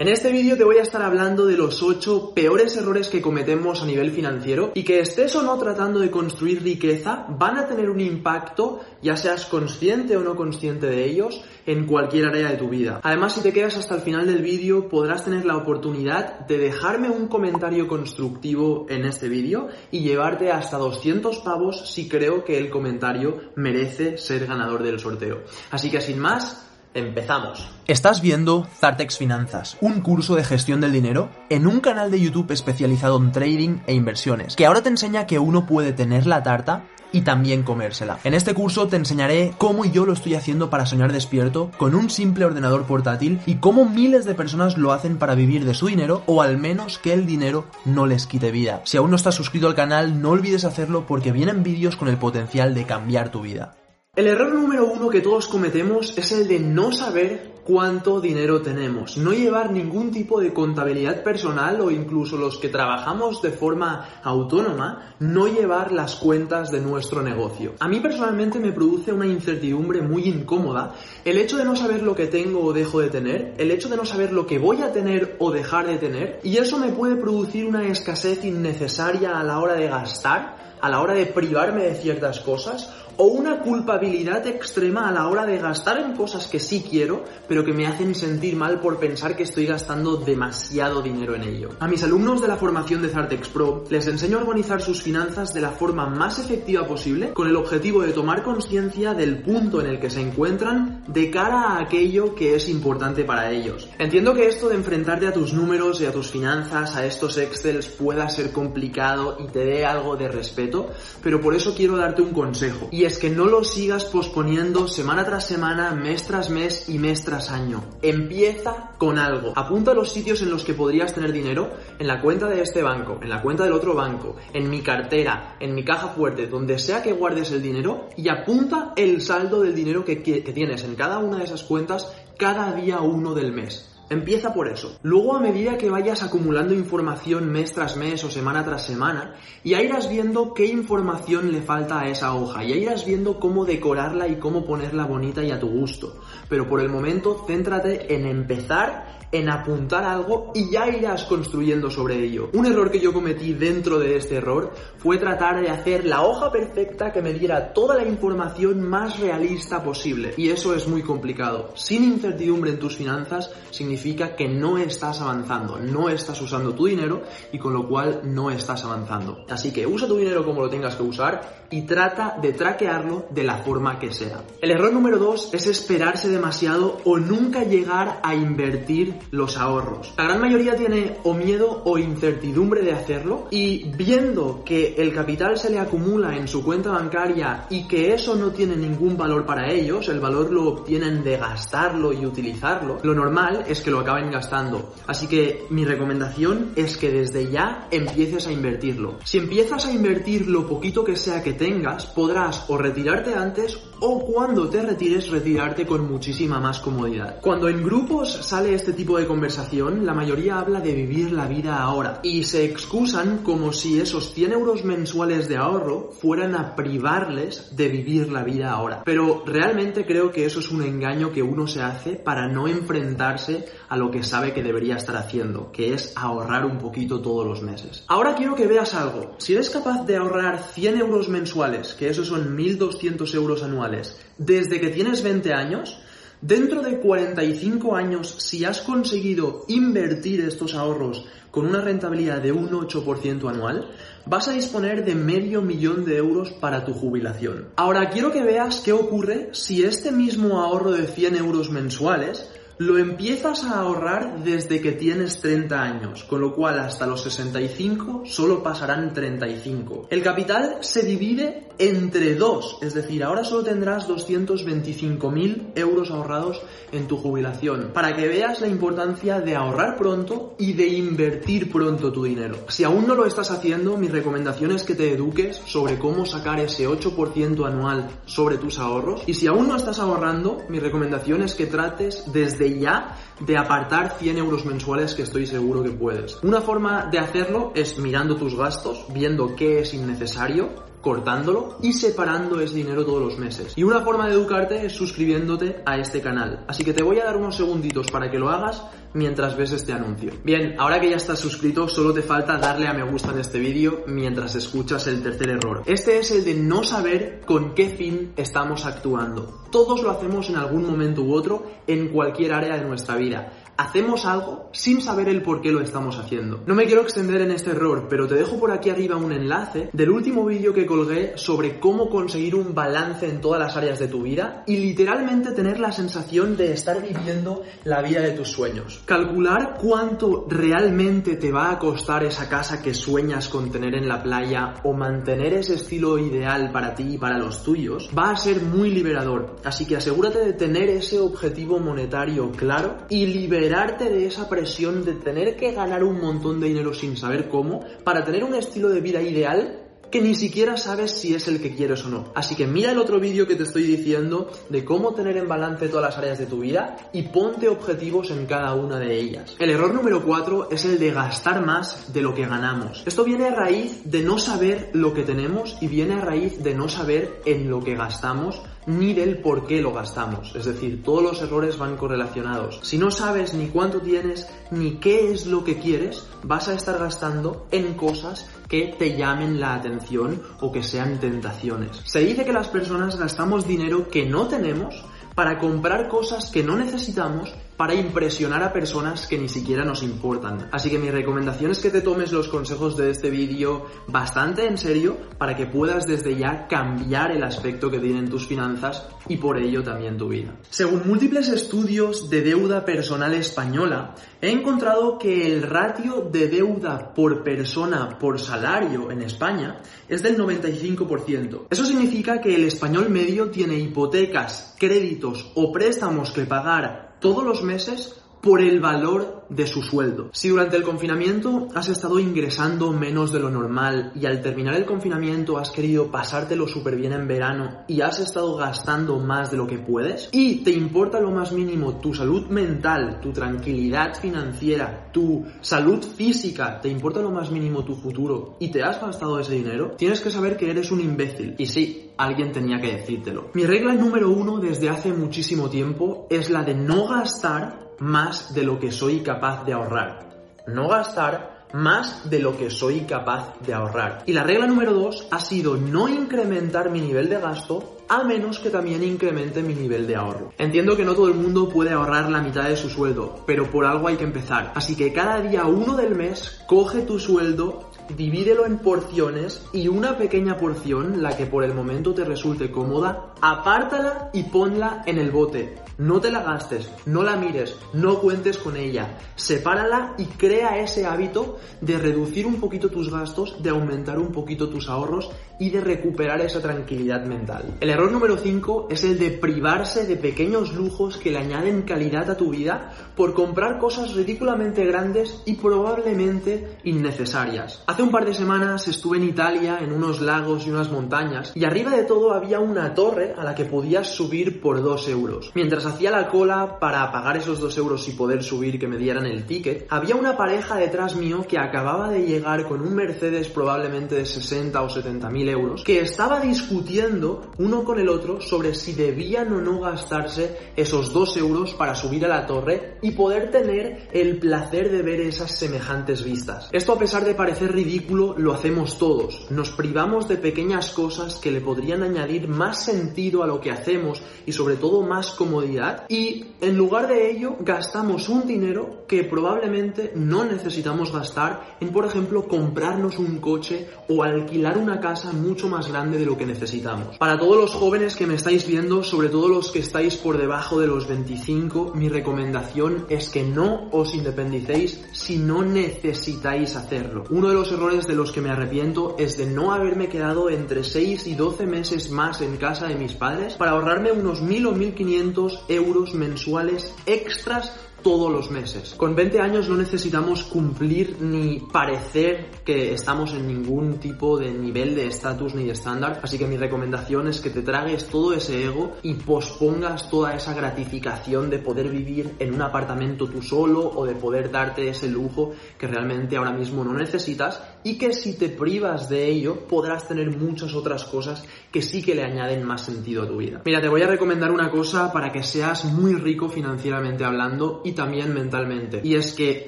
En este vídeo te voy a estar hablando de los 8 peores errores que cometemos a nivel financiero y que estés o no tratando de construir riqueza van a tener un impacto, ya seas consciente o no consciente de ellos, en cualquier área de tu vida. Además, si te quedas hasta el final del vídeo, podrás tener la oportunidad de dejarme un comentario constructivo en este vídeo y llevarte hasta 200 pavos si creo que el comentario merece ser ganador del sorteo. Así que sin más, Empezamos. Estás viendo Zartex Finanzas, un curso de gestión del dinero en un canal de YouTube especializado en trading e inversiones, que ahora te enseña que uno puede tener la tarta y también comérsela. En este curso te enseñaré cómo yo lo estoy haciendo para soñar despierto con un simple ordenador portátil y cómo miles de personas lo hacen para vivir de su dinero o al menos que el dinero no les quite vida. Si aún no estás suscrito al canal, no olvides hacerlo porque vienen vídeos con el potencial de cambiar tu vida. El error número uno que todos cometemos es el de no saber cuánto dinero tenemos, no llevar ningún tipo de contabilidad personal o incluso los que trabajamos de forma autónoma, no llevar las cuentas de nuestro negocio. A mí personalmente me produce una incertidumbre muy incómoda el hecho de no saber lo que tengo o dejo de tener, el hecho de no saber lo que voy a tener o dejar de tener, y eso me puede producir una escasez innecesaria a la hora de gastar, a la hora de privarme de ciertas cosas, o una culpabilidad extrema a la hora de gastar en cosas que sí quiero, pero que me hacen sentir mal por pensar que estoy gastando demasiado dinero en ello. A mis alumnos de la formación de Zartex Pro les enseño a organizar sus finanzas de la forma más efectiva posible con el objetivo de tomar conciencia del punto en el que se encuentran de cara a aquello que es importante para ellos. Entiendo que esto de enfrentarte a tus números y a tus finanzas, a estos Excels, pueda ser complicado y te dé algo de respeto, pero por eso quiero darte un consejo. Es que no lo sigas posponiendo semana tras semana, mes tras mes y mes tras año. Empieza con algo. Apunta los sitios en los que podrías tener dinero, en la cuenta de este banco, en la cuenta del otro banco, en mi cartera, en mi caja fuerte, donde sea que guardes el dinero y apunta el saldo del dinero que, que tienes en cada una de esas cuentas cada día uno del mes. Empieza por eso. Luego, a medida que vayas acumulando información mes tras mes o semana tras semana, ya irás viendo qué información le falta a esa hoja, ya irás viendo cómo decorarla y cómo ponerla bonita y a tu gusto. Pero por el momento, céntrate en empezar en apuntar algo y ya irás construyendo sobre ello. Un error que yo cometí dentro de este error fue tratar de hacer la hoja perfecta que me diera toda la información más realista posible. Y eso es muy complicado. Sin incertidumbre en tus finanzas significa que no estás avanzando, no estás usando tu dinero y con lo cual no estás avanzando. Así que usa tu dinero como lo tengas que usar y trata de traquearlo de la forma que sea. El error número dos es esperarse demasiado o nunca llegar a invertir los ahorros. La gran mayoría tiene o miedo o incertidumbre de hacerlo y viendo que el capital se le acumula en su cuenta bancaria y que eso no tiene ningún valor para ellos, el valor lo obtienen de gastarlo y utilizarlo, lo normal es que lo acaben gastando. Así que mi recomendación es que desde ya empieces a invertirlo. Si empiezas a invertir lo poquito que sea que tengas, podrás o retirarte antes o cuando te retires retirarte con muchísima más comodidad. Cuando en grupos sale este tipo de conversación, la mayoría habla de vivir la vida ahora y se excusan como si esos 100 euros mensuales de ahorro fueran a privarles de vivir la vida ahora. Pero realmente creo que eso es un engaño que uno se hace para no enfrentarse a lo que sabe que debería estar haciendo, que es ahorrar un poquito todos los meses. Ahora quiero que veas algo. Si eres capaz de ahorrar 100 euros mensuales, que esos son 1.200 euros anuales, desde que tienes 20 años, Dentro de 45 años, si has conseguido invertir estos ahorros con una rentabilidad de un 8% anual, vas a disponer de medio millón de euros para tu jubilación. Ahora quiero que veas qué ocurre si este mismo ahorro de 100 euros mensuales lo empiezas a ahorrar desde que tienes 30 años, con lo cual hasta los 65 solo pasarán 35. El capital se divide entre dos, es decir, ahora solo tendrás 225.000 euros ahorrados en tu jubilación, para que veas la importancia de ahorrar pronto y de invertir pronto tu dinero. Si aún no lo estás haciendo, mi recomendación es que te eduques sobre cómo sacar ese 8% anual sobre tus ahorros y si aún no estás ahorrando, mi recomendación es que trates desde ya de apartar 100 euros mensuales que estoy seguro que puedes. Una forma de hacerlo es mirando tus gastos, viendo qué es innecesario cortándolo y separando ese dinero todos los meses. Y una forma de educarte es suscribiéndote a este canal. Así que te voy a dar unos segunditos para que lo hagas mientras ves este anuncio. Bien, ahora que ya estás suscrito, solo te falta darle a me gusta en este vídeo mientras escuchas el tercer error. Este es el de no saber con qué fin estamos actuando. Todos lo hacemos en algún momento u otro en cualquier área de nuestra vida hacemos algo sin saber el por qué lo estamos haciendo. No me quiero extender en este error, pero te dejo por aquí arriba un enlace del último vídeo que colgué sobre cómo conseguir un balance en todas las áreas de tu vida y literalmente tener la sensación de estar viviendo la vida de tus sueños. Calcular cuánto realmente te va a costar esa casa que sueñas con tener en la playa o mantener ese estilo ideal para ti y para los tuyos va a ser muy liberador. Así que asegúrate de tener ese objetivo monetario claro y liberar de esa presión de tener que ganar un montón de dinero sin saber cómo para tener un estilo de vida ideal que ni siquiera sabes si es el que quieres o no. Así que mira el otro vídeo que te estoy diciendo de cómo tener en balance todas las áreas de tu vida y ponte objetivos en cada una de ellas. El error número 4 es el de gastar más de lo que ganamos. Esto viene a raíz de no saber lo que tenemos y viene a raíz de no saber en lo que gastamos ni del por qué lo gastamos. Es decir, todos los errores van correlacionados. Si no sabes ni cuánto tienes ni qué es lo que quieres, vas a estar gastando en cosas que te llamen la atención o que sean tentaciones. Se dice que las personas gastamos dinero que no tenemos para comprar cosas que no necesitamos para impresionar a personas que ni siquiera nos importan. Así que mi recomendación es que te tomes los consejos de este vídeo bastante en serio para que puedas desde ya cambiar el aspecto que tienen tus finanzas y por ello también tu vida. Según múltiples estudios de deuda personal española, he encontrado que el ratio de deuda por persona por salario en España es del 95%. Eso significa que el español medio tiene hipotecas, créditos o préstamos que pagar todos los meses por el valor de su sueldo. Si durante el confinamiento has estado ingresando menos de lo normal y al terminar el confinamiento has querido pasártelo súper bien en verano y has estado gastando más de lo que puedes y te importa lo más mínimo tu salud mental, tu tranquilidad financiera, tu salud física, te importa lo más mínimo tu futuro y te has gastado ese dinero, tienes que saber que eres un imbécil. Y sí, alguien tenía que decírtelo. Mi regla número uno desde hace muchísimo tiempo es la de no gastar más de lo que soy capaz de ahorrar. No gastar más de lo que soy capaz de ahorrar. Y la regla número dos ha sido no incrementar mi nivel de gasto a menos que también incremente mi nivel de ahorro. Entiendo que no todo el mundo puede ahorrar la mitad de su sueldo, pero por algo hay que empezar. Así que cada día uno del mes coge tu sueldo divídelo en porciones y una pequeña porción, la que por el momento te resulte cómoda, apártala y ponla en el bote. No te la gastes, no la mires, no cuentes con ella. Sepárala y crea ese hábito de reducir un poquito tus gastos, de aumentar un poquito tus ahorros y de recuperar esa tranquilidad mental. El error número 5 es el de privarse de pequeños lujos que le añaden calidad a tu vida por comprar cosas ridículamente grandes y probablemente innecesarias. Hace un par de semanas estuve en Italia, en unos lagos y unas montañas, y arriba de todo había una torre a la que podías subir por 2 euros. Mientras hacía la cola para pagar esos 2 euros y poder subir que me dieran el ticket, había una pareja detrás mío que acababa de llegar con un Mercedes probablemente de 60 o 70 mil euros, que estaba discutiendo uno con el otro sobre si debían o no gastarse esos 2 euros para subir a la torre y poder tener el placer de ver esas semejantes vistas. Esto a pesar de parecer ridículo, lo hacemos todos. Nos privamos de pequeñas cosas que le podrían añadir más sentido a lo que hacemos y sobre todo más comodidad y en lugar de ello gastamos un dinero que probablemente no necesitamos gastar en, por ejemplo, comprarnos un coche o alquilar una casa mucho más grande de lo que necesitamos. Para todos los jóvenes que me estáis viendo, sobre todo los que estáis por debajo de los 25, mi recomendación es que no os independicéis si no necesitáis hacerlo. Uno de los errores de los que me arrepiento es de no haberme quedado entre 6 y 12 meses más en casa de mis padres para ahorrarme unos 1000 o 1500 euros mensuales extras todos los meses. Con 20 años no necesitamos cumplir ni parecer que estamos en ningún tipo de nivel de estatus ni de estándar, así que mi recomendación es que te tragues todo ese ego y pospongas toda esa gratificación de poder vivir en un apartamento tú solo o de poder darte ese lujo que realmente ahora mismo no necesitas y que si te privas de ello podrás tener muchas otras cosas que sí que le añaden más sentido a tu vida. Mira, te voy a recomendar una cosa para que seas muy rico financieramente hablando y también mentalmente. Y es que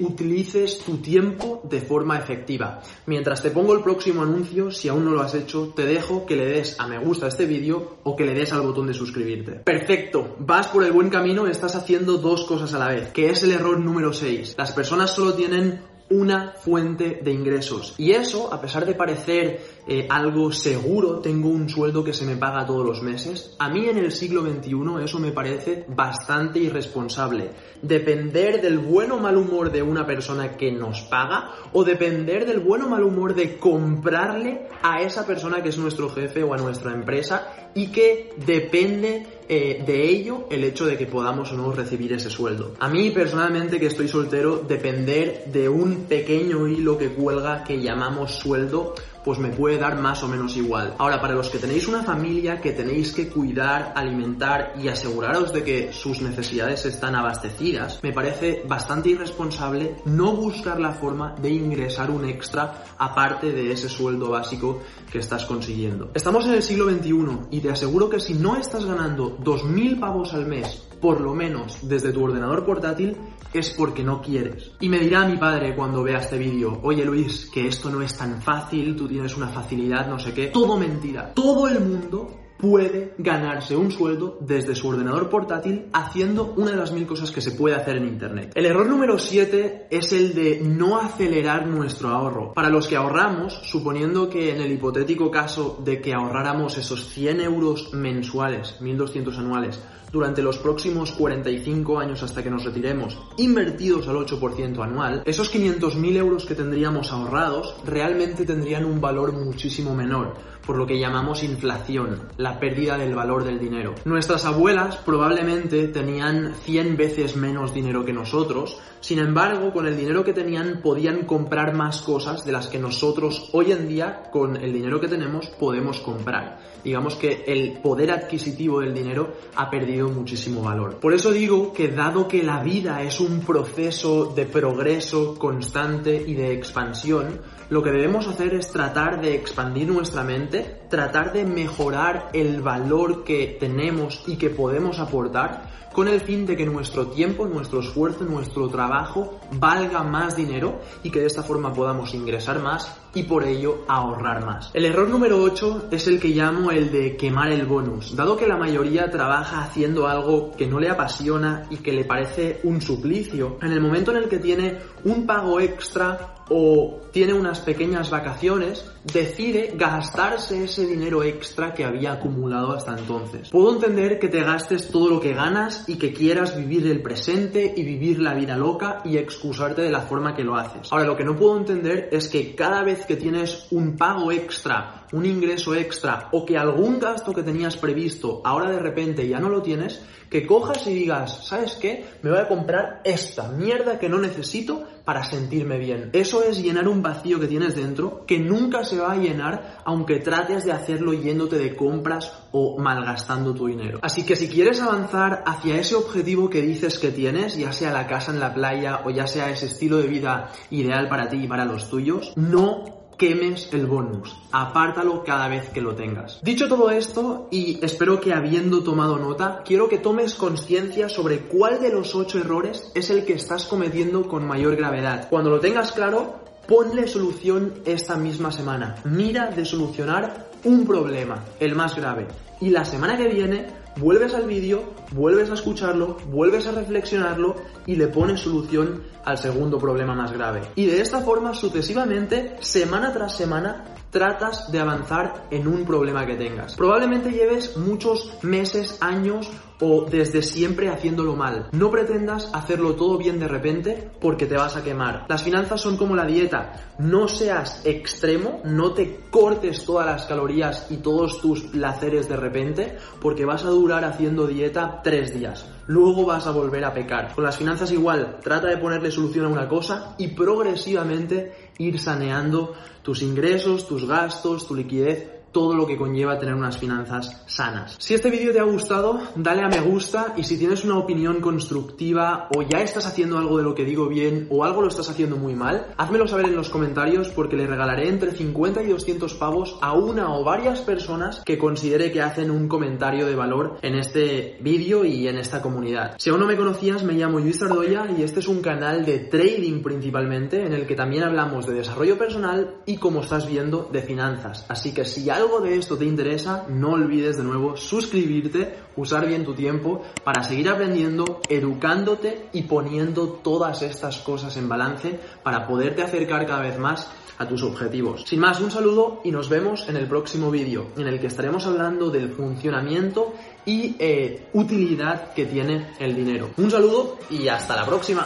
utilices tu tiempo de forma efectiva. Mientras te pongo el próximo anuncio, si aún no lo has hecho, te dejo que le des a me gusta este vídeo o que le des al botón de suscribirte. Perfecto, vas por el buen camino, estás haciendo dos cosas a la vez, que es el error número 6. Las personas solo tienen una fuente de ingresos. Y eso, a pesar de parecer eh, algo seguro, tengo un sueldo que se me paga todos los meses, a mí en el siglo XXI eso me parece bastante irresponsable. Depender del bueno o mal humor de una persona que nos paga o depender del bueno o mal humor de comprarle a esa persona que es nuestro jefe o a nuestra empresa y que depende eh, de ello el hecho de que podamos o no recibir ese sueldo. A mí personalmente que estoy soltero, depender de un pequeño hilo que cuelga que llamamos sueldo pues me puede dar más o menos igual. Ahora, para los que tenéis una familia que tenéis que cuidar, alimentar y aseguraros de que sus necesidades están abastecidas, me parece bastante irresponsable no buscar la forma de ingresar un extra aparte de ese sueldo básico que estás consiguiendo. Estamos en el siglo XXI y te aseguro que si no estás ganando 2.000 pavos al mes, por lo menos desde tu ordenador portátil, es porque no quieres. Y me dirá mi padre cuando vea este vídeo, oye Luis, que esto no es tan fácil, tú tienes una facilidad, no sé qué. Todo mentira. Todo el mundo puede ganarse un sueldo desde su ordenador portátil haciendo una de las mil cosas que se puede hacer en Internet. El error número 7 es el de no acelerar nuestro ahorro. Para los que ahorramos, suponiendo que en el hipotético caso de que ahorráramos esos 100 euros mensuales, 1200 anuales, durante los próximos 45 años hasta que nos retiremos, invertidos al 8% anual, esos 500.000 euros que tendríamos ahorrados realmente tendrían un valor muchísimo menor, por lo que llamamos inflación, la pérdida del valor del dinero. Nuestras abuelas probablemente tenían 100 veces menos dinero que nosotros, sin embargo, con el dinero que tenían podían comprar más cosas de las que nosotros hoy en día, con el dinero que tenemos, podemos comprar. Digamos que el poder adquisitivo del dinero ha perdido muchísimo valor. Por eso digo que dado que la vida es un proceso de progreso constante y de expansión, lo que debemos hacer es tratar de expandir nuestra mente, tratar de mejorar el valor que tenemos y que podemos aportar con el fin de que nuestro tiempo, nuestro esfuerzo, nuestro trabajo valga más dinero y que de esta forma podamos ingresar más y por ello ahorrar más. El error número 8 es el que llamo el de quemar el bonus. Dado que la mayoría trabaja haciendo algo que no le apasiona y que le parece un suplicio, en el momento en el que tiene un pago extra o tiene unas pequeñas vacaciones, decide gastarse ese dinero extra que había acumulado hasta entonces. Puedo entender que te gastes todo lo que ganas y que quieras vivir el presente y vivir la vida loca y excusarte de la forma que lo haces. Ahora, lo que no puedo entender es que cada vez que tienes un pago extra, un ingreso extra o que algún gasto que tenías previsto ahora de repente ya no lo tienes, que cojas y digas, ¿sabes qué? Me voy a comprar esta mierda que no necesito para sentirme bien. Eso es llenar un vacío que tienes dentro que nunca se va a llenar aunque trates de hacerlo yéndote de compras o malgastando tu dinero. Así que si quieres avanzar hacia ese objetivo que dices que tienes, ya sea la casa en la playa o ya sea ese estilo de vida ideal para ti y para los tuyos, no quemes el bonus, apártalo cada vez que lo tengas. Dicho todo esto, y espero que habiendo tomado nota, quiero que tomes conciencia sobre cuál de los ocho errores es el que estás cometiendo con mayor gravedad. Cuando lo tengas claro, ponle solución esta misma semana. Mira de solucionar un problema, el más grave. Y la semana que viene vuelves al vídeo, vuelves a escucharlo, vuelves a reflexionarlo y le pones solución al segundo problema más grave. Y de esta forma, sucesivamente, semana tras semana, tratas de avanzar en un problema que tengas. Probablemente lleves muchos meses, años o desde siempre haciéndolo mal. No pretendas hacerlo todo bien de repente porque te vas a quemar. Las finanzas son como la dieta. No seas extremo, no te cortes todas las calorías y todos tus placeres de repente porque vas a durar haciendo dieta tres días. Luego vas a volver a pecar. Con las finanzas igual, trata de ponerle solución a una cosa y progresivamente ir saneando tus ingresos, tus gastos, tu liquidez todo lo que conlleva tener unas finanzas sanas. Si este vídeo te ha gustado, dale a me gusta y si tienes una opinión constructiva o ya estás haciendo algo de lo que digo bien o algo lo estás haciendo muy mal, házmelo saber en los comentarios porque le regalaré entre 50 y 200 pavos a una o varias personas que considere que hacen un comentario de valor en este vídeo y en esta comunidad. Si aún no me conocías, me llamo Luis Ardoya y este es un canal de trading principalmente en el que también hablamos de desarrollo personal y como estás viendo de finanzas. Así que si algo de esto te interesa, no olvides de nuevo suscribirte, usar bien tu tiempo para seguir aprendiendo, educándote y poniendo todas estas cosas en balance para poderte acercar cada vez más a tus objetivos. Sin más, un saludo y nos vemos en el próximo vídeo en el que estaremos hablando del funcionamiento y eh, utilidad que tiene el dinero. Un saludo y hasta la próxima.